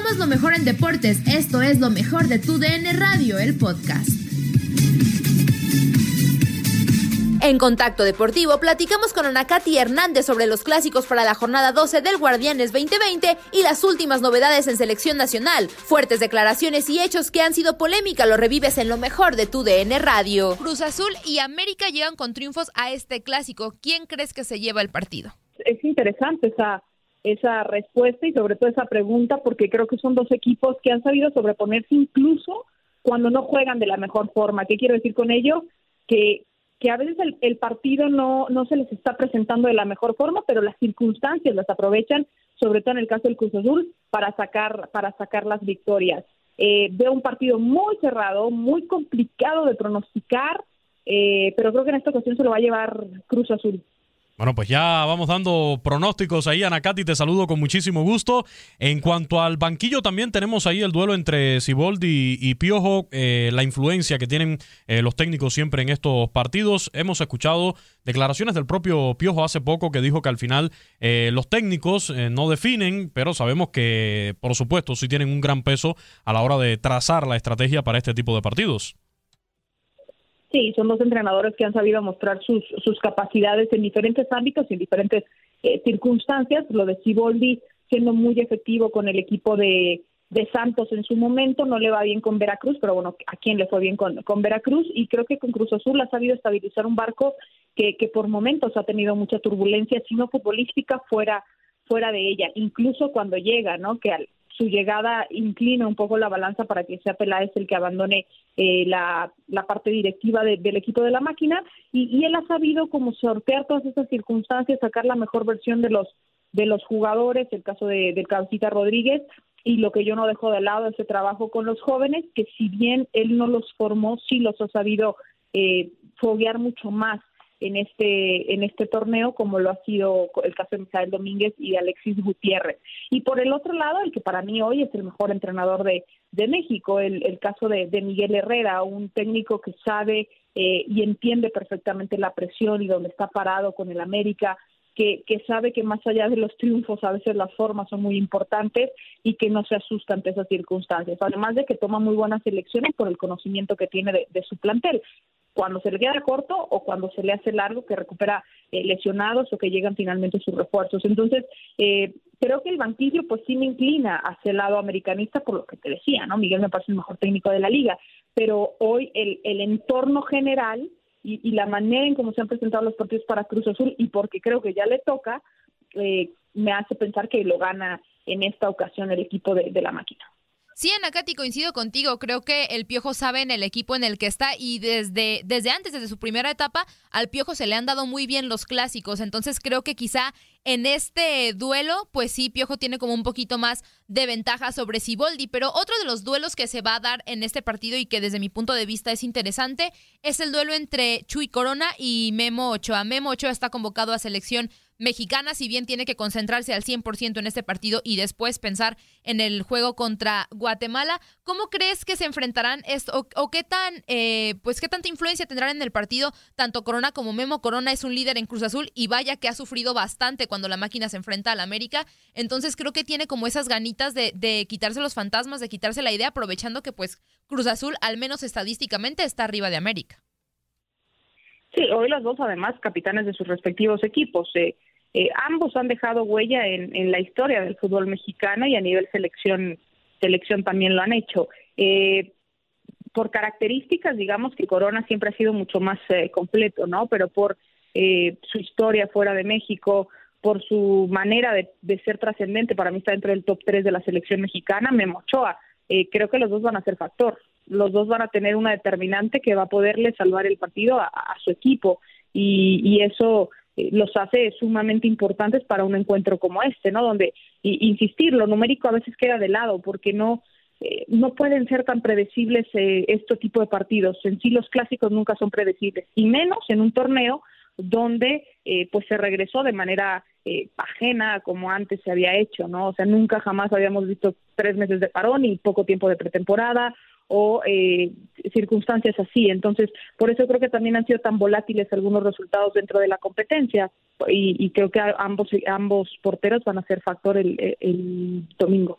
Somos lo mejor en deportes. Esto es lo mejor de tu DN Radio, el podcast. En Contacto Deportivo platicamos con Anacati Hernández sobre los clásicos para la jornada 12 del Guardianes 2020 y las últimas novedades en selección nacional. Fuertes declaraciones y hechos que han sido polémica lo revives en lo mejor de tu DN Radio. Cruz Azul y América llegan con triunfos a este clásico. ¿Quién crees que se lleva el partido? Es interesante esa esa respuesta y sobre todo esa pregunta porque creo que son dos equipos que han sabido sobreponerse incluso cuando no juegan de la mejor forma. ¿Qué quiero decir con ello? Que, que a veces el, el partido no, no se les está presentando de la mejor forma, pero las circunstancias las aprovechan, sobre todo en el caso del Cruz Azul, para sacar, para sacar las victorias. Eh, veo un partido muy cerrado, muy complicado de pronosticar, eh, pero creo que en esta ocasión se lo va a llevar Cruz Azul. Bueno, pues ya vamos dando pronósticos ahí, Anacati, te saludo con muchísimo gusto. En cuanto al banquillo, también tenemos ahí el duelo entre Siboldi y, Piojo, eh, la influencia que tienen eh, los técnicos siempre en estos partidos. Hemos escuchado declaraciones del propio Piojo hace poco que dijo que al final eh, los técnicos no definen, pero sabemos que, por supuesto, sí tienen un gran peso a la hora de trazar la estrategia para este tipo de partidos. Sí, son dos entrenadores que han sabido mostrar sus, sus capacidades en diferentes ámbitos y en diferentes eh, circunstancias. Lo de Ciboldi siendo muy efectivo con el equipo de, de Santos en su momento, no le va bien con Veracruz, pero bueno, ¿a quién le fue bien con, con Veracruz? Y creo que con Cruz Azul ha sabido estabilizar un barco que, que por momentos ha tenido mucha turbulencia, sino futbolística, fuera fuera de ella, incluso cuando llega, ¿no? Que al, su llegada inclina un poco la balanza para que sea Peláez el que abandone eh, la, la, parte directiva del equipo de la máquina. Y, él ha sabido como sortear todas esas circunstancias, sacar la mejor versión de los de los jugadores, el caso de, de Cabecita Rodríguez. Y lo que yo no dejo de lado ese trabajo con los jóvenes, que si bien él no los formó, sí los ha sabido eh, foguear mucho más en este en este torneo como lo ha sido el caso de Misael Domínguez y Alexis Gutiérrez y por el otro lado el que para mí hoy es el mejor entrenador de, de México el, el caso de, de Miguel Herrera un técnico que sabe eh, y entiende perfectamente la presión y donde está parado con el América que, que, sabe que más allá de los triunfos a veces las formas son muy importantes y que no se asusta ante esas circunstancias. Además de que toma muy buenas elecciones por el conocimiento que tiene de, de su plantel cuando se le queda corto o cuando se le hace largo, que recupera eh, lesionados o que llegan finalmente sus refuerzos. Entonces, eh, creo que el banquillo pues sí me inclina hacia el lado americanista por lo que te decía, ¿no? Miguel me parece el mejor técnico de la liga, pero hoy el, el entorno general y, y la manera en cómo se han presentado los partidos para Cruz Azul y porque creo que ya le toca, eh, me hace pensar que lo gana en esta ocasión el equipo de, de la máquina. Sí, Anacati, coincido contigo. Creo que el Piojo sabe en el equipo en el que está y desde, desde antes, desde su primera etapa, al Piojo se le han dado muy bien los clásicos. Entonces creo que quizá en este duelo, pues sí, Piojo tiene como un poquito más de ventaja sobre Siboldi. Pero otro de los duelos que se va a dar en este partido y que desde mi punto de vista es interesante es el duelo entre Chuy Corona y Memo Ochoa. Memo Ochoa está convocado a selección mexicana, si bien tiene que concentrarse al 100% en este partido y después pensar en el juego contra Guatemala, ¿cómo crees que se enfrentarán esto o, qué tan eh, pues qué tanta influencia tendrán en el partido tanto Corona como Memo? Corona es un líder en Cruz Azul y vaya que ha sufrido bastante cuando la máquina se enfrenta al América, entonces creo que tiene como esas ganitas de, de quitarse los fantasmas, de quitarse la idea, aprovechando que pues Cruz Azul al menos estadísticamente está arriba de América. Sí, hoy los dos además capitanes de sus respectivos equipos. Eh, eh, ambos han dejado huella en, en, la historia del fútbol mexicano y a nivel selección selección también lo han hecho. Eh, por características, digamos que Corona siempre ha sido mucho más eh, completo, ¿no? Pero por eh, su historia fuera de México, por su manera de, ser trascendente, para mí está dentro del top 3 de la selección mexicana, Memo Ochoa. Eh, creo que los dos van a ser factor. Los dos van a tener una determinante que va a poderle salvar el partido a, a su equipo. Y, y eso los hace sumamente importantes para un encuentro como este, ¿no? Donde, insistir, lo numérico a veces queda de lado porque no, eh, no pueden ser tan predecibles eh, este tipo de partidos. En sí los clásicos nunca son predecibles, y menos en un torneo donde eh, pues se regresó de manera eh, ajena como antes se había hecho, ¿no? O sea, nunca jamás habíamos visto tres meses de parón y poco tiempo de pretemporada o eh, circunstancias así. Entonces, por eso creo que también han sido tan volátiles algunos resultados dentro de la competencia y, y creo que ambos ambos porteros van a ser factor el, el domingo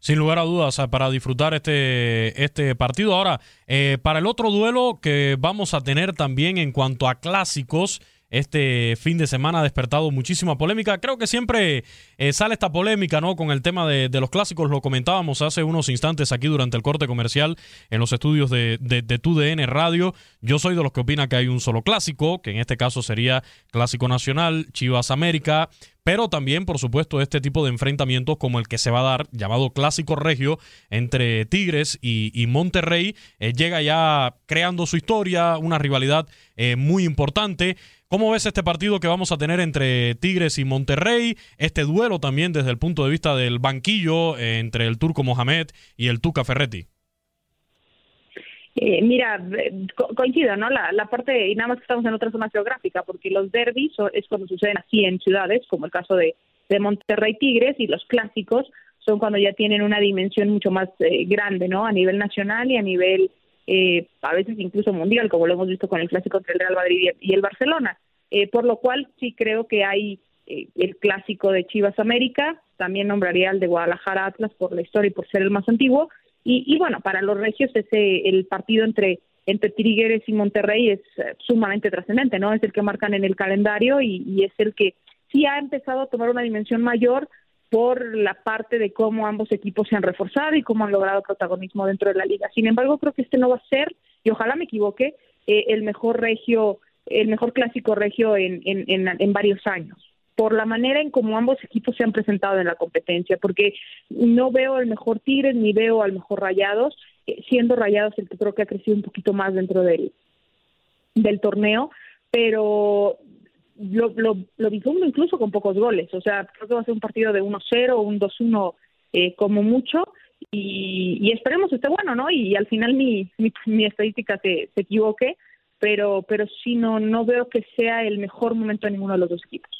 Sin lugar a dudas, para disfrutar este, este partido. Ahora, eh, para el otro duelo que vamos a tener también en cuanto a clásicos, este fin de semana ha despertado muchísima polémica. Creo que siempre eh, sale esta polémica, ¿no? Con el tema de, los clásicos. Lo comentábamos hace unos instantes aquí durante el corte comercial en los estudios de, de, de TUDN Radio. Yo soy de los que opina que hay un solo clásico, que en este caso sería Clásico Nacional, Chivas América, pero también, por supuesto, este tipo de enfrentamientos como el que se va a dar, llamado Clásico Regio, entre Tigres y, y Monterrey, eh, llega ya creando su historia, una rivalidad eh, muy importante. ¿Cómo ves este partido que vamos a tener entre Tigres y Monterrey? Este duelo también desde el punto de vista del banquillo eh, entre el turco Mohamed y el Tuca Ferretti. Eh, mira, co coincido, ¿no? La, la, parte, y nada más que estamos en otra zona geográfica, porque los derbis es cuando suceden así en ciudades, como el caso de, de Monterrey Tigres, y los clásicos son cuando ya tienen una dimensión mucho más eh, grande, ¿no? A nivel nacional y a nivel eh, a veces incluso mundial, como lo hemos visto con el clásico entre el Real Madrid y el Barcelona. Eh, por lo cual sí creo que hay eh, el clásico de Chivas América, también nombraría el de Guadalajara Atlas por la historia y por ser el más antiguo. Y, y bueno, para los regios ese el partido entre entre Tigres y Monterrey es eh, sumamente trascendente, ¿no? Es el que marcan en el calendario y es el que sí ha empezado a tomar una dimensión mayor por la parte de cómo ambos equipos se han reforzado y cómo han logrado protagonismo dentro de la liga. Sin embargo, creo que este no va a ser, y ojalá me equivoque, eh, el mejor regio, el mejor clásico regio en, en, en, en, varios años, por la manera en cómo ambos equipos se han presentado en la competencia, porque no veo el mejor Tigres ni veo al mejor Rayados, eh, siendo Rayados el que creo que ha crecido un poquito más dentro del, del torneo, pero lo, lo, lo vislumbro incluso con pocos goles. O sea, creo que va a ser un partido de 1-0 o un 2-1 eh, como mucho. Y, y, esperemos esté bueno, ¿no? Y, al final mi, mi, mi estadística se, se, equivoque, pero, pero sí no, no veo que sea el mejor momento de ninguno de los dos equipos.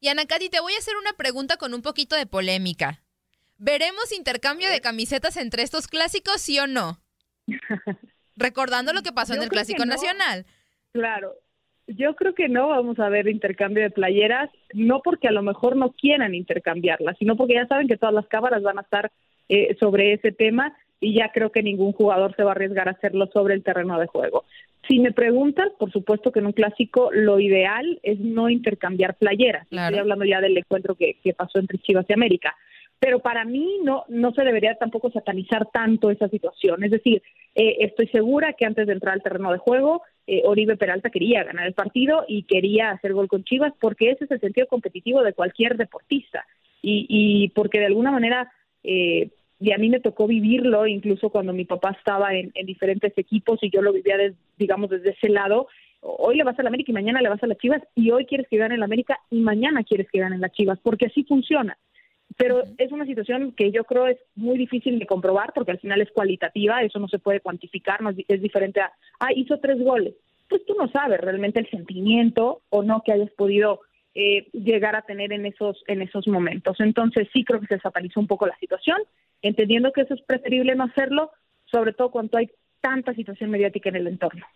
Y Anacati, te voy a hacer una pregunta con un poquito de polémica. ¿Veremos intercambio de camisetas entre estos clásicos, sí o no? Recordando lo que pasó en el Clásico no. Nacional. Claro, yo creo que no vamos a ver intercambio de playeras, no porque a lo mejor no quieran intercambiarlas, sino porque ya saben que todas las cámaras van a estar eh, sobre ese tema y ya creo que ningún jugador se va a arriesgar a hacerlo sobre el terreno de juego. Si me preguntan, por supuesto que en un clásico lo ideal es no intercambiar playeras. Claro. Estoy hablando ya del encuentro que, que pasó entre Chivas y América pero para mí no no se debería tampoco satanizar tanto esa situación. Es decir, eh, estoy segura que antes de entrar al terreno de juego eh, Oribe Peralta quería ganar el partido y quería hacer gol con Chivas porque ese es el sentido competitivo de cualquier deportista y, y porque de alguna manera eh, y a mí me tocó vivirlo incluso cuando mi papá estaba en, diferentes equipos y yo lo vivía, digamos, desde ese lado. Hoy le vas a la América y mañana le vas a las Chivas y hoy quieres que gane la América y mañana quieres que gane las Chivas, porque así funciona. Pero es una situación que yo creo es muy difícil de comprobar porque al final es cualitativa, eso no se puede cuantificar, no es, diferente a, ah, hizo tres goles. Pues tú no sabes realmente el sentimiento o no que hayas podido eh, llegar a tener en esos, en esos momentos. Entonces sí creo que se desapalizó un poco la situación entendiendo que eso es preferible no hacerlo, sobre todo cuando hay tanta situación mediática en el entorno.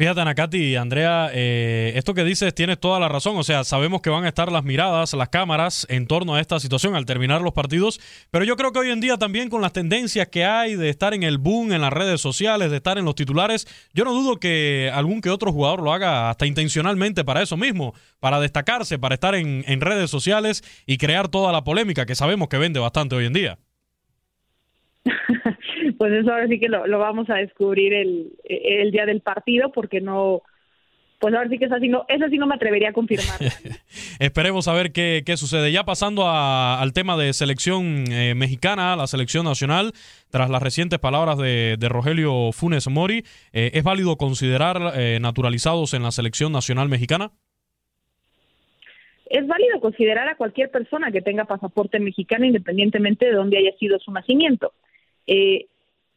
Fíjate, Anacati, Andrea, eh, esto que dices tienes toda la razón. O sea, sabemos que van a estar las miradas, las cámaras en torno a esta situación al terminar los partidos. Pero yo creo que hoy en día también con las tendencias que hay de estar en el boom, en las redes sociales, de estar en los titulares, yo no dudo que algún que otro jugador lo haga hasta intencionalmente para eso mismo, para destacarse, para estar en, en redes sociales y crear toda la polémica que sabemos que vende bastante hoy en día. pues eso ahora sí que lo, vamos a descubrir el, el, día del partido porque no pues ahora sí que es así no eso sí no me atrevería a confirmar. Esperemos a ver qué, qué sucede. Ya pasando al tema de selección eh, mexicana la selección nacional tras las recientes palabras de, de Rogelio Funes Mori eh, es válido considerar eh, naturalizados en la selección nacional mexicana es válido considerar a cualquier persona que tenga pasaporte mexicano independientemente de dónde haya sido su nacimiento. Eh,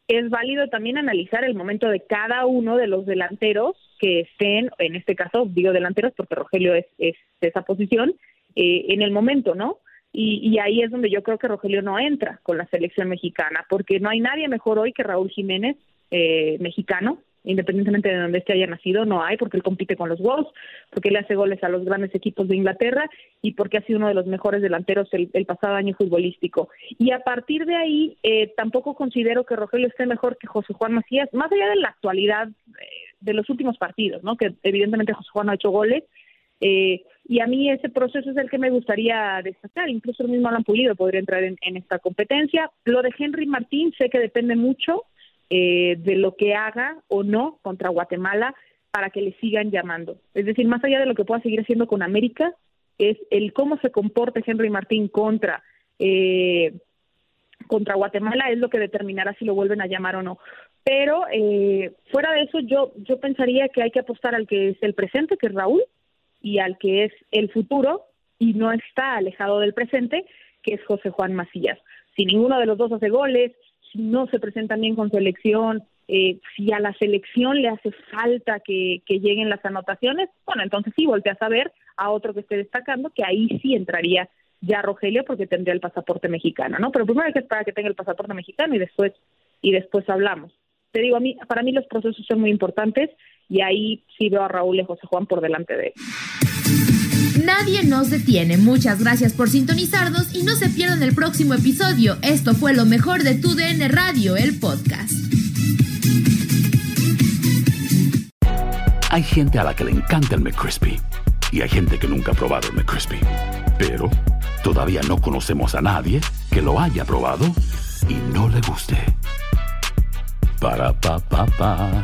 es válido también analizar el momento de cada uno de los delanteros que estén, en este caso digo delanteros porque Rogelio es, de esa posición, eh, en el momento, ¿no? Y, ahí es donde yo creo que Rogelio no entra con la selección mexicana, porque no hay nadie mejor hoy que Raúl Jiménez, eh, mexicano, independientemente de donde este haya nacido, no hay, porque él compite con los Wolves, porque le hace goles a los grandes equipos de Inglaterra y porque ha sido uno de los mejores delanteros el, pasado año futbolístico. Y a partir de ahí, eh, tampoco considero que Rogelio esté mejor que José Juan Macías, más allá de la actualidad eh, de los últimos partidos, ¿no? que evidentemente José Juan ha hecho goles. Eh, y a mí ese proceso es el que me gustaría destacar. Incluso el mismo Alan Pulido podría entrar en, en esta competencia. Lo de Henry Martín sé que depende mucho eh, de lo que haga o no contra Guatemala para que le sigan llamando. Es decir, más allá de lo que pueda seguir haciendo con América, es el cómo se comporte Henry Martín contra eh, contra Guatemala es lo que determinará si lo vuelven a llamar o no. Pero eh, fuera de eso, yo yo pensaría que hay que apostar al que es el presente, que es Raúl, y al que es el futuro, y no está alejado del presente, que es José Juan Macías. Si ninguno de los dos hace goles, si no se presentan bien con selección, eh, si a la selección le hace falta que, lleguen las anotaciones, bueno, entonces sí volteas a ver a otro que esté destacando, que ahí sí entraría ya Rogelio porque tendría el pasaporte mexicano, ¿no? Pero primero hay que esperar que tenga el pasaporte mexicano y después y después hablamos. Te digo, a mí, para mí los procesos son muy importantes y ahí sí veo a Raúl y José Juan por delante de él. Nadie nos detiene. Muchas gracias por sintonizarnos y no se pierdan el próximo episodio. Esto fue lo mejor de tu DN Radio, el podcast. Hay gente a la que le encanta el McCrispy y hay gente que nunca ha probado el McCrispy. Pero todavía no conocemos a nadie que lo haya probado y no le guste. Para pa pa pa